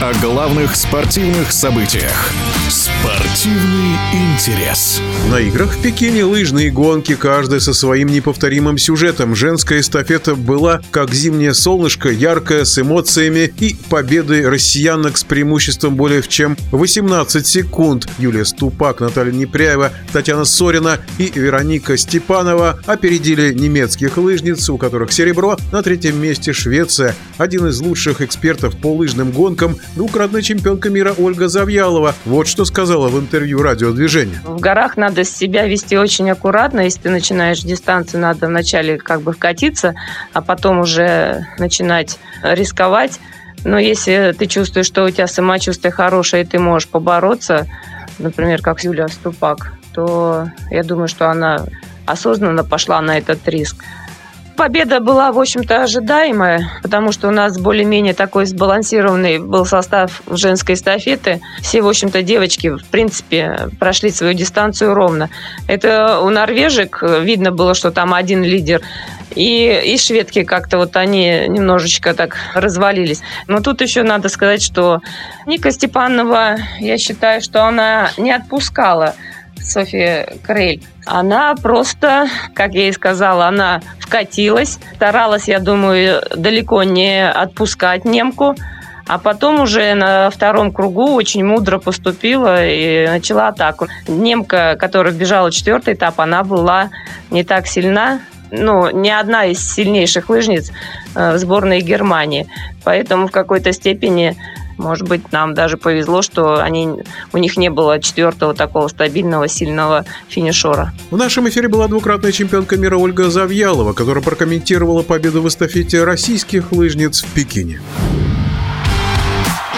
О главных спортивных событиях. Спортивный интерес. На играх в Пекине лыжные гонки, каждая со своим неповторимым сюжетом. Женская эстафета была как зимнее солнышко, яркая, с эмоциями и победой россиянок с преимуществом более чем 18 секунд. Юлия Ступак, Наталья Непряева, Татьяна Сорина и Вероника Степанова опередили немецких лыжниц, у которых серебро. На третьем месте Швеция. Один из лучших экспертов по лыжным гонкам, двукратная чемпионка мира Ольга Завьялова. Вот что сказала в интервью радиодвижения. В горах надо себя вести очень аккуратно. Если ты начинаешь дистанцию, надо вначале как бы вкатиться, а потом уже начинать рисковать. Но если ты чувствуешь, что у тебя самочувствие хорошее, и ты можешь побороться, например, как Юлия Ступак, то я думаю, что она осознанно пошла на этот риск. Победа была, в общем-то, ожидаемая, потому что у нас более-менее такой сбалансированный был состав женской эстафеты. Все, в общем-то, девочки, в принципе, прошли свою дистанцию ровно. Это у норвежек видно было, что там один лидер. И, и шведки как-то вот они немножечко так развалились. Но тут еще надо сказать, что Ника Степанова, я считаю, что она не отпускала София Крель. Она просто, как я и сказала, она вкатилась, старалась, я думаю, далеко не отпускать немку, а потом уже на втором кругу очень мудро поступила и начала атаку. Немка, которая бежала четвертый этап, она была не так сильна, ну, не одна из сильнейших лыжниц э, в сборной Германии. Поэтому в какой-то степени может быть, нам даже повезло, что они, у них не было четвертого такого стабильного, сильного финишера. В нашем эфире была двукратная чемпионка мира Ольга Завьялова, которая прокомментировала победу в эстафете российских лыжниц в Пекине.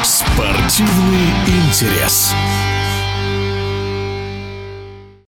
Спортивный интерес.